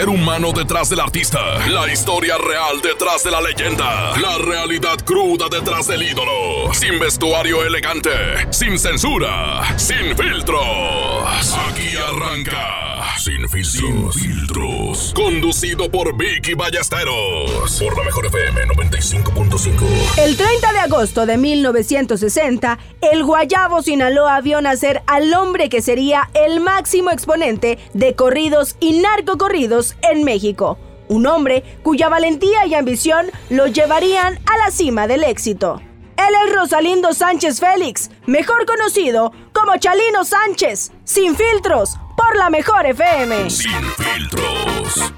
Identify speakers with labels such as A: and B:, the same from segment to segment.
A: Ser humano detrás del artista. La historia real detrás de la leyenda. La realidad cruda detrás del ídolo. Sin vestuario elegante. Sin censura. Sin filtros. Aquí arranca. Sin filtros. Filtros. Conducido por Vicky Ballesteros. Por la mejor FM 95.5.
B: El 30 de agosto de 1960, el Guayabo Sinaloa vio nacer al hombre que sería el máximo exponente de corridos y narcocorridos en México. Un hombre cuya valentía y ambición lo llevarían a la cima del éxito. Él es Rosalindo Sánchez Félix, mejor conocido como Chalino Sánchez, sin filtros, por la mejor FM.
A: Sin filtros.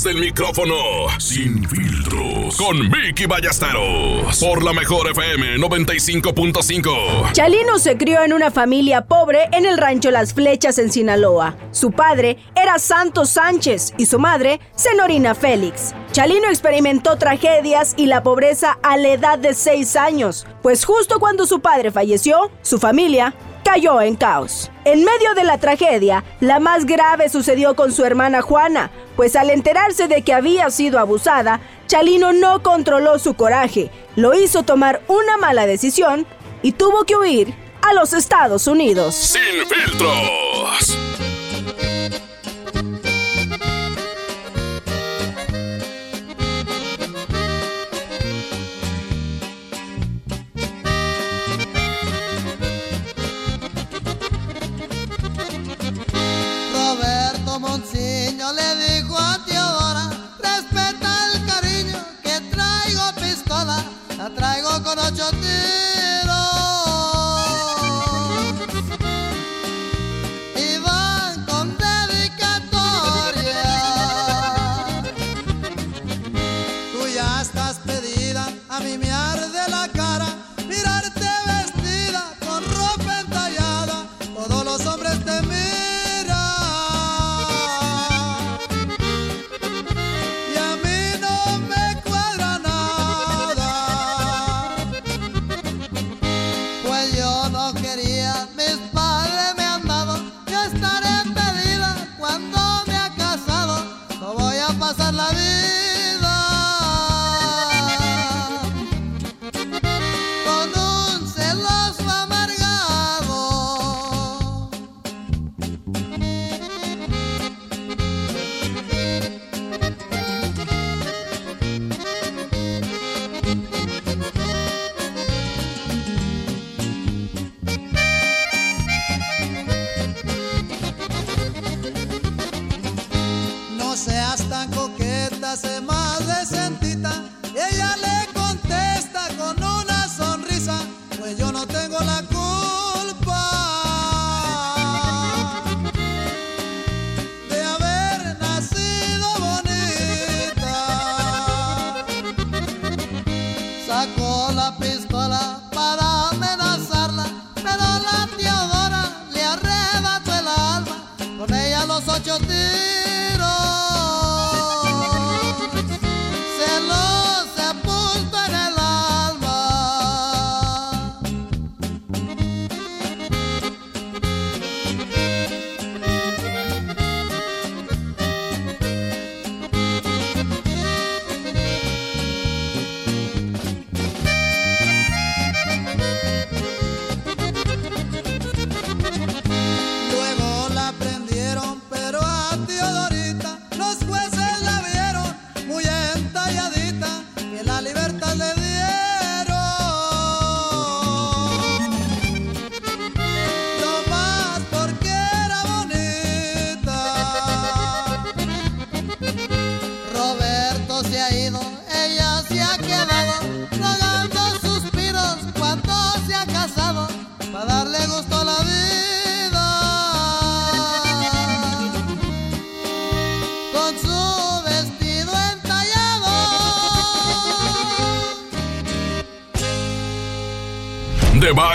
A: Del micrófono. Sin filtros. Con Vicky Ballesteros. Por la mejor FM 95.5.
B: Chalino se crió en una familia pobre en el rancho Las Flechas en Sinaloa. Su padre era Santos Sánchez y su madre, Senorina Félix. Chalino experimentó tragedias y la pobreza a la edad de 6 años, pues justo cuando su padre falleció, su familia cayó en caos. En medio de la tragedia, la más grave sucedió con su hermana Juana, pues al enterarse de que había sido abusada, Chalino no controló su coraje, lo hizo tomar una mala decisión y tuvo que huir a los Estados Unidos.
A: Sin filtros.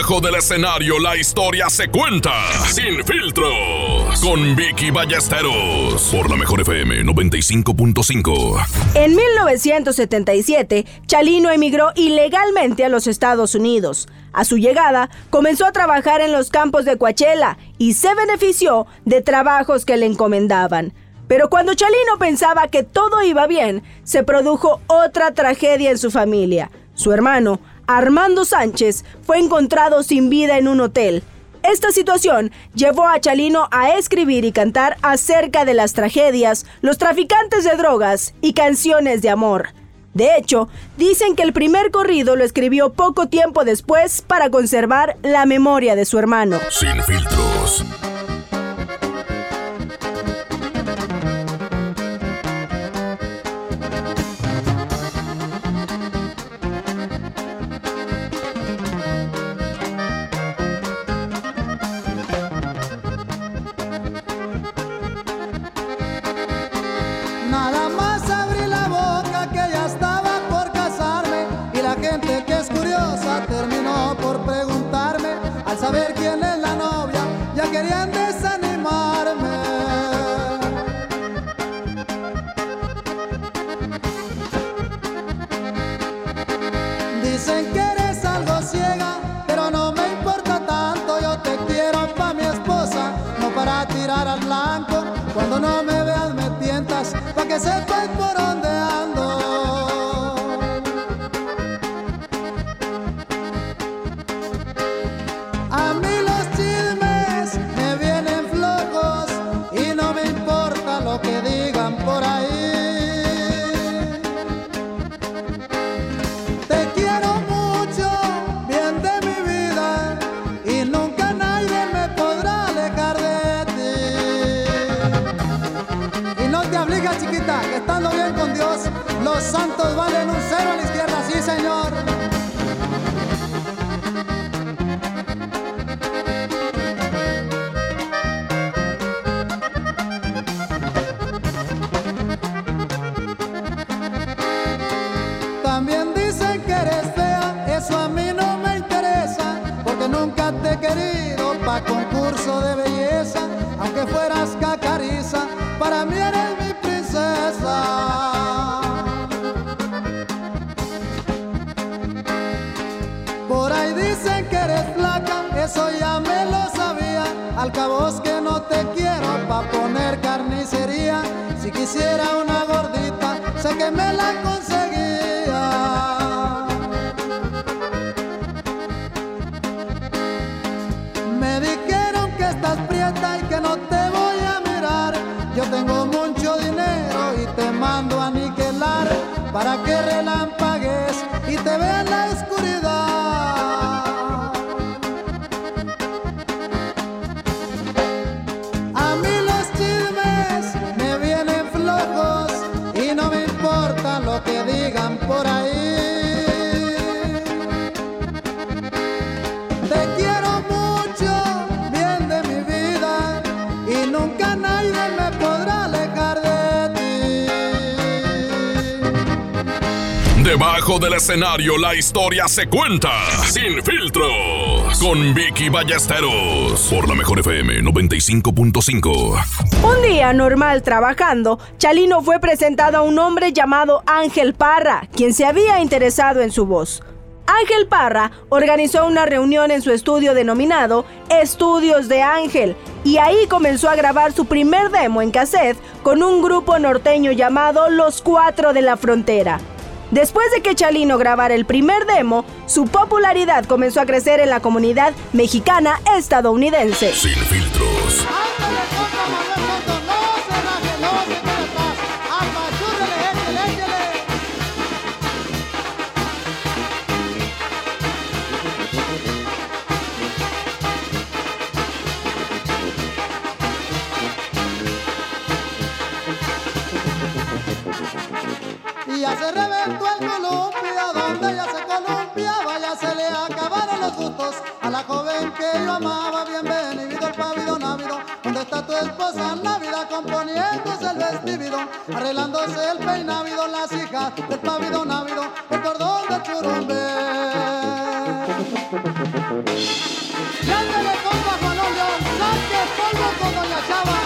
A: Debajo del escenario la historia se cuenta sin filtros con Vicky Ballesteros por la mejor FM 95.5.
B: En 1977, Chalino emigró ilegalmente a los Estados Unidos. A su llegada, comenzó a trabajar en los campos de Coachella y se benefició de trabajos que le encomendaban. Pero cuando Chalino pensaba que todo iba bien, se produjo otra tragedia en su familia. Su hermano Armando Sánchez, fue encontrado sin vida en un hotel. Esta situación llevó a Chalino a escribir y cantar acerca de las tragedias, los traficantes de drogas y canciones de amor. De hecho, dicen que el primer corrido lo escribió poco tiempo después para conservar la memoria de su hermano.
A: Sin filtros.
C: Cuando no me veas me tientas, pa' que sepas. eso ya me
A: Del escenario la historia se cuenta sin filtros con Vicky Ballesteros por la mejor FM 95.5.
B: Un día normal trabajando, Chalino fue presentado a un hombre llamado Ángel Parra, quien se había interesado en su voz. Ángel Parra organizó una reunión en su estudio denominado Estudios de Ángel y ahí comenzó a grabar su primer demo en cassette con un grupo norteño llamado Los Cuatro de la Frontera. Después de que Chalino grabara el primer demo, su popularidad comenzó a crecer en la comunidad mexicana estadounidense.
A: Sin filtros.
C: Ya se reventó el columpio, donde ya se columpia, vaya se le acabaron los gustos a la joven que yo amaba, bienvenido el pavido návido, donde está tu esposa Navidad componiéndose el vestido, arreglándose el peinávido, las hijas del pavido návido, el cordón del churumbe. León, saque polvo con Doña Chava,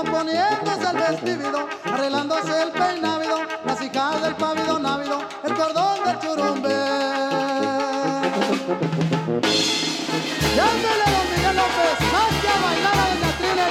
C: Componiéndose el vestido, arreglándose el peinávido, las hijas del pavido návido, el cordón del churumbe. Llámele don Miguel López, saque a bailar a doña Trina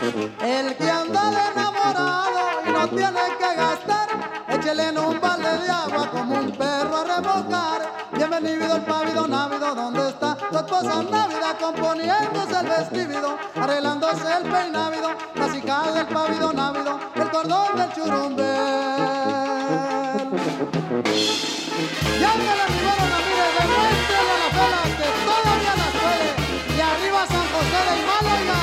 C: El que anda de enamorado y no tiene que gastar, échele en un balde de agua como un perro a remojar. Bienvenido el pavido návido, ¿dónde está tu esposa Navidad? Componiéndose el vestido, arreglándose el peinávido, las hijas del pavido návido, el cordón del churumbe. Llámale a Rivero Ramírez, demuéstrele a la fela que todavía las puede. Y arriba San José de Himalaya.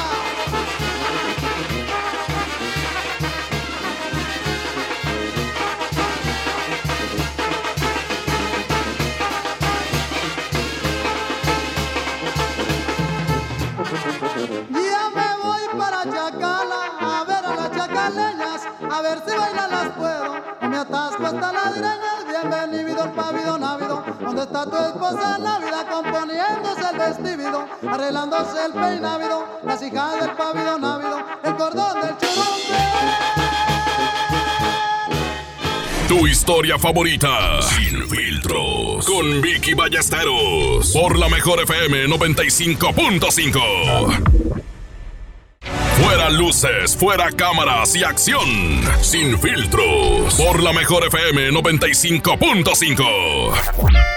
C: Ya me voy para Chacala a ver a las chacaleñas, a ver si bailan las puedo. Y me atasco hasta las greñas, bienvenido pavido návido. ¿Dónde está tu esposa Navidad componiéndose el vestido, arreglándose el peinávido, las hijas del pavido návido, el cordón del churumbe.
A: Tu historia favorita. Sin filtros. Con Vicky Ballesteros. Por la mejor FM 95.5. Fuera luces, fuera cámaras y acción. Sin filtros. Por la mejor FM 95.5.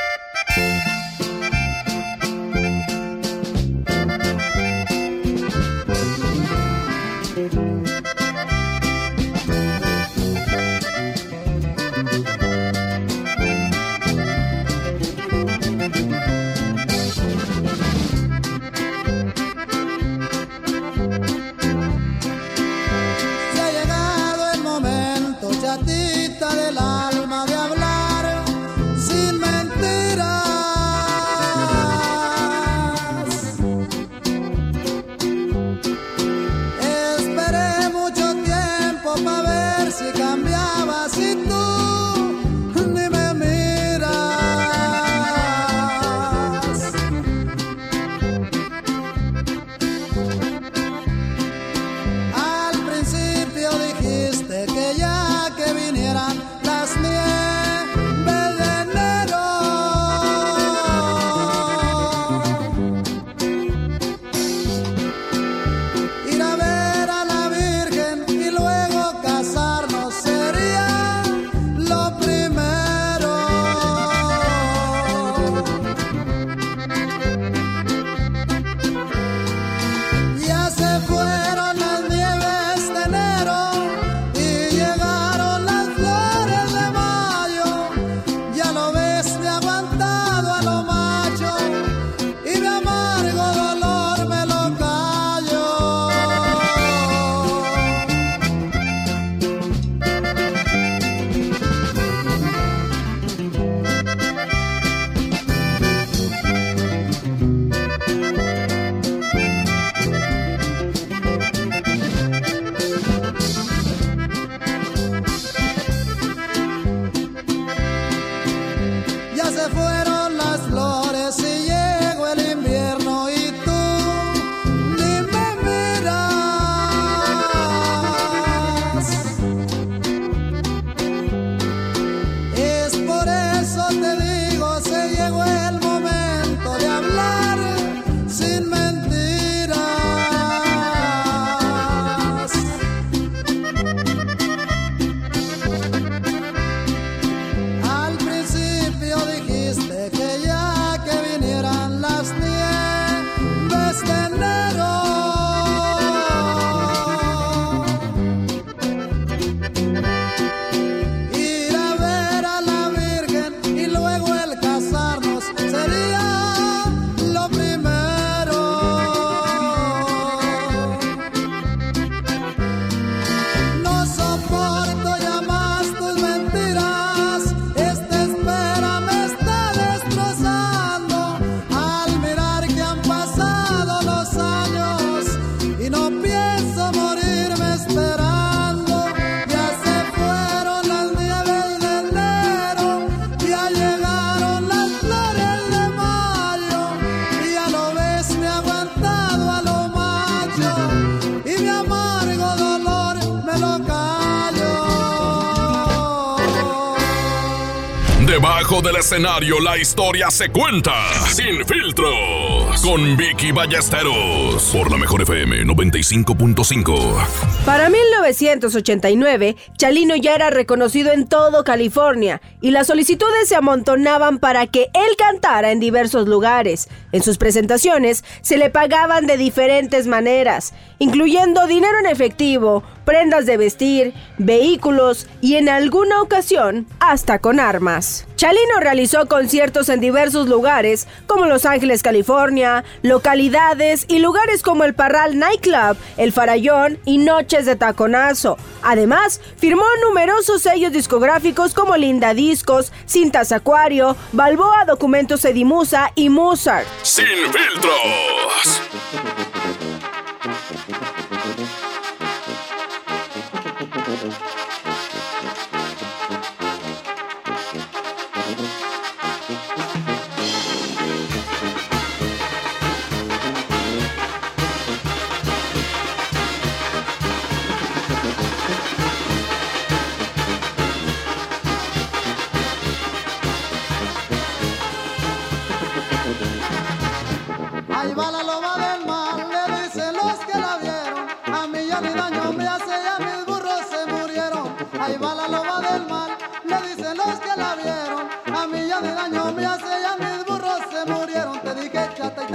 A: Debajo del escenario la historia se cuenta sin filtros con Vicky Ballesteros por la mejor FM 95.5.
B: Para 1989, Chalino ya era reconocido en todo California y las solicitudes se amontonaban para que él cantara en diversos lugares. En sus presentaciones se le pagaban de diferentes maneras, incluyendo dinero en efectivo, prendas de vestir, vehículos y en alguna ocasión hasta con armas. Chalino realizó conciertos en diversos lugares como Los Ángeles, California, localidades y lugares como el Parral Nightclub, el Farallón y Noches de Taconazo. Además, firmó numerosos sellos discográficos como Linda Discos, Cintas Acuario, Balboa Documentos Edimusa y Mozart.
A: Sin filtros.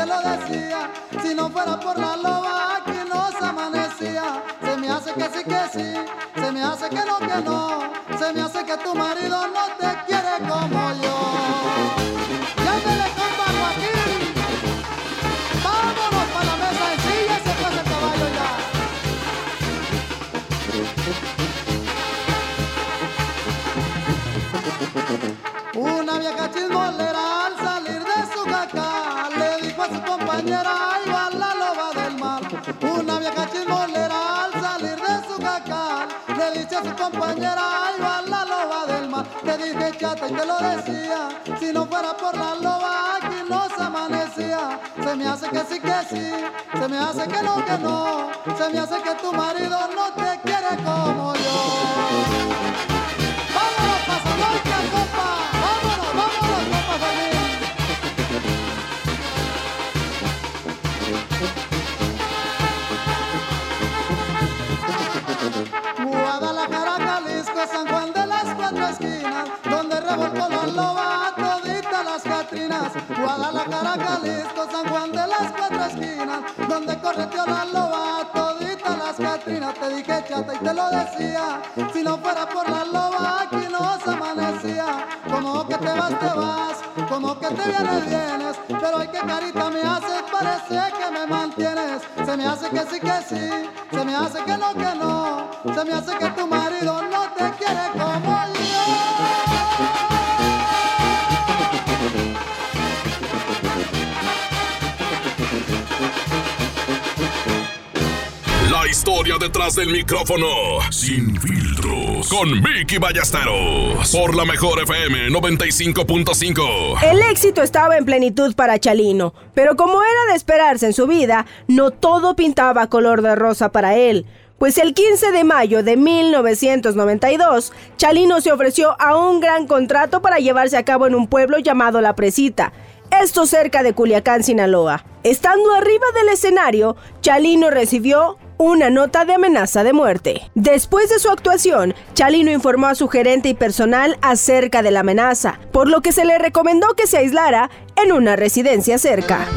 C: lo decía, si no fuera por la loba aquí no se amanecía. Se me hace que sí que sí, se me hace que no que no, se me hace que tu marido no te cualquiera y la loba del mar. Una vieja chismolera al salir de su cacal le dice a su compañera, ay va la loba del mar. Te dije chata y te lo decía, si no fuera por la loba aquí no se amanecía. Se me hace que sí, que sí, se me hace que no, que no. Se me hace que tu marido no te quiere como yo. Guadalajara, Jalisco, San Juan de las cuatro esquinas, donde correteó la loba, todita las Catrinas, te dije chata y te lo decía, si no fuera por la loba aquí no se amanecía, como que te vas, te vas, como que te vienes, vienes, pero hay que carita me hace, parece que me mantienes, se me hace que sí, que sí, se me hace que no, que no, se me hace que tu marido no te quiere como yo.
A: Historia detrás del micrófono. Sin filtros. Con Vicky Ballesteros. Por la mejor FM 95.5.
B: El éxito estaba en plenitud para Chalino. Pero como era de esperarse en su vida, no todo pintaba color de rosa para él. Pues el 15 de mayo de 1992, Chalino se ofreció a un gran contrato para llevarse a cabo en un pueblo llamado La Presita, esto cerca de Culiacán, Sinaloa. Estando arriba del escenario, Chalino recibió una nota de amenaza de muerte. Después de su actuación, Chalino informó a su gerente y personal acerca de la amenaza, por lo que se le recomendó que se aislara en una residencia cerca.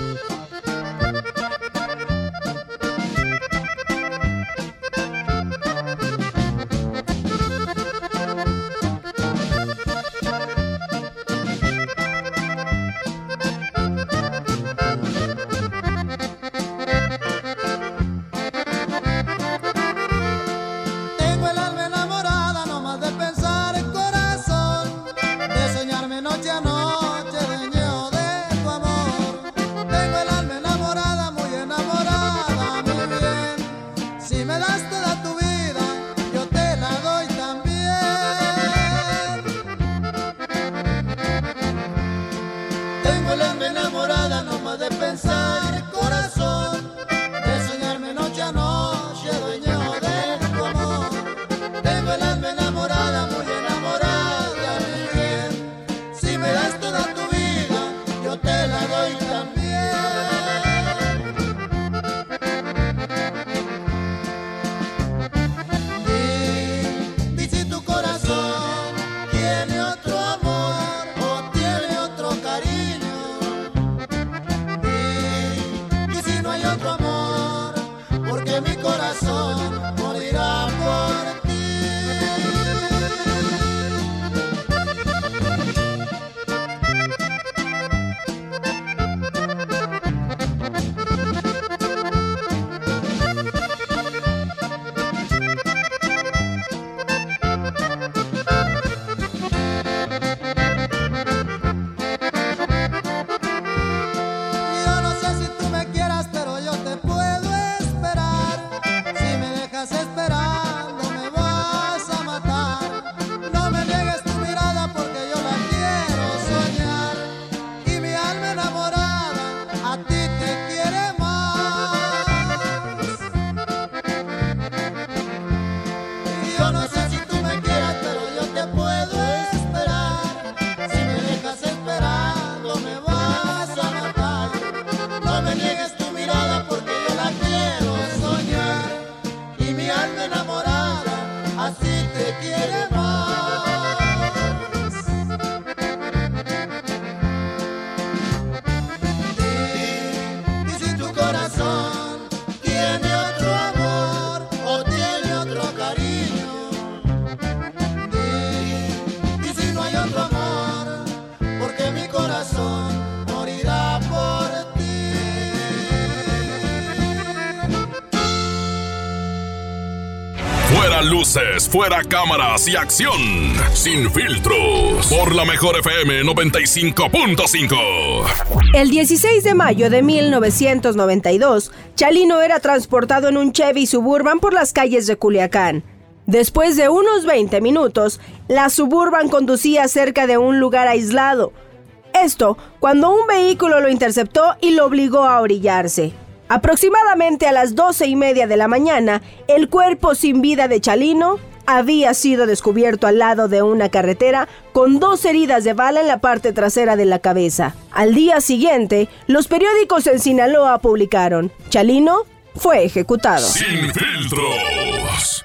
A: Luces, fuera cámaras y acción. Sin filtros. Por la mejor FM 95.5.
B: El 16 de mayo de 1992, Chalino era transportado en un Chevy Suburban por las calles de Culiacán. Después de unos 20 minutos, la Suburban conducía cerca de un lugar aislado. Esto cuando un vehículo lo interceptó y lo obligó a orillarse. Aproximadamente a las doce y media de la mañana, el cuerpo sin vida de Chalino había sido descubierto al lado de una carretera con dos heridas de bala en la parte trasera de la cabeza. Al día siguiente, los periódicos en Sinaloa publicaron, Chalino fue ejecutado.
A: Sin filtros.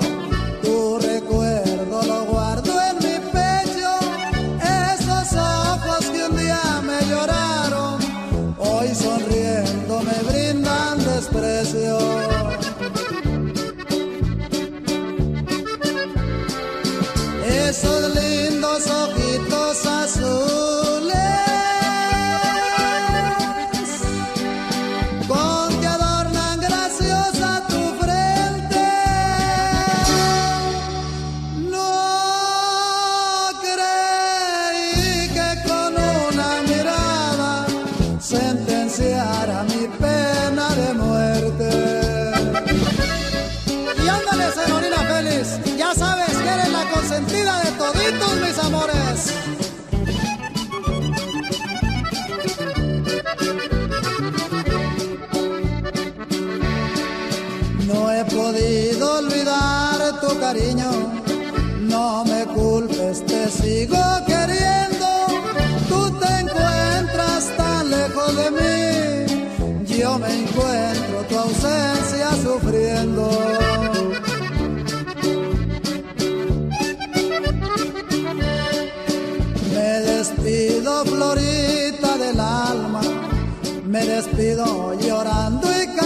C: no me culpes, te sigo queriendo. Tú te encuentras tan lejos de mí, yo me encuentro tu ausencia sufriendo. Me despido, florita del alma, me despido llorando y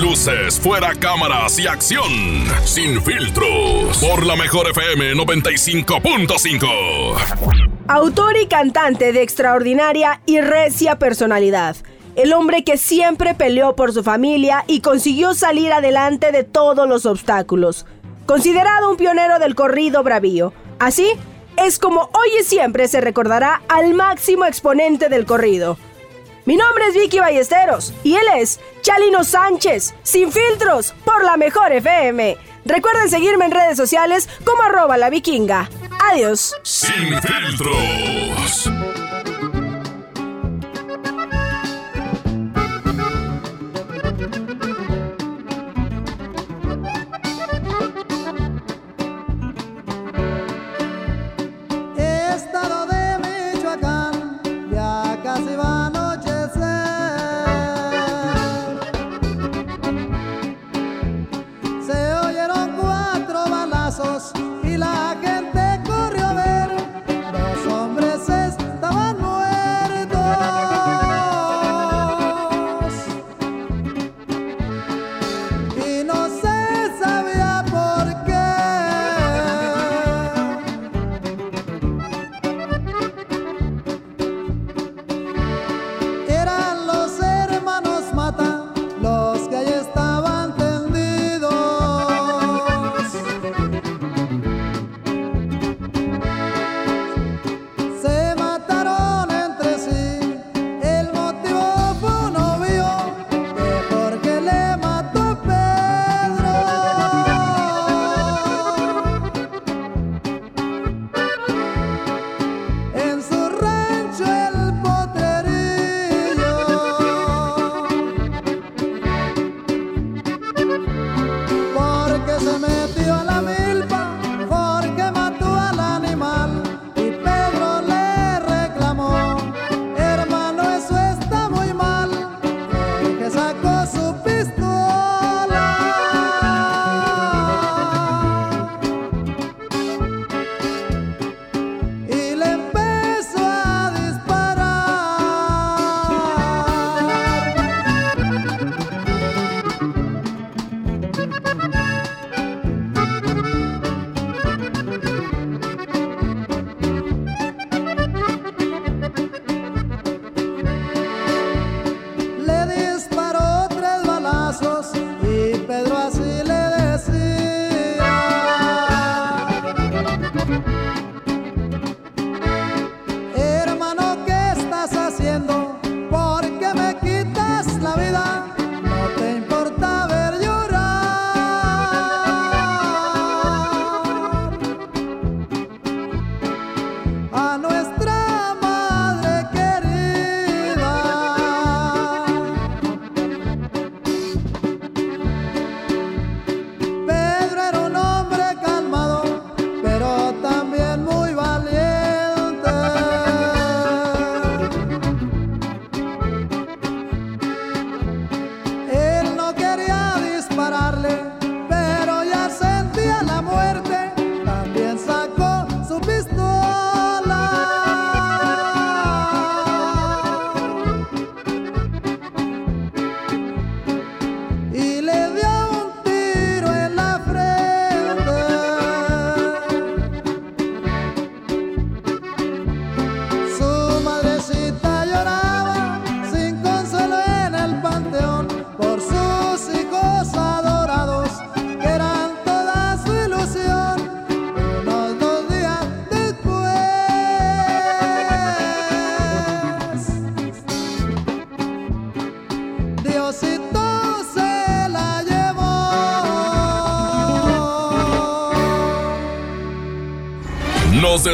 A: luces, fuera cámaras y acción. Sin filtros. Por la mejor FM 95.5.
B: Autor y cantante de extraordinaria y recia personalidad. El hombre que siempre peleó por su familia y consiguió salir adelante de todos los obstáculos. Considerado un pionero del corrido bravío. Así es como hoy y siempre se recordará al máximo exponente del corrido. Mi nombre es Vicky Ballesteros y él es Chalino Sánchez, sin filtros, por la mejor FM. Recuerden seguirme en redes sociales como arroba la vikinga. Adiós.
A: Sin filtros.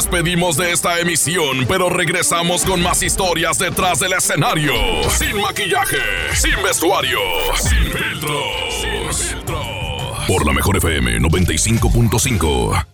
A: Despedimos de esta emisión, pero regresamos con más historias detrás del escenario. Sin maquillaje, sin vestuario, sin filtro. Sin filtro. Por la mejor FM 95.5.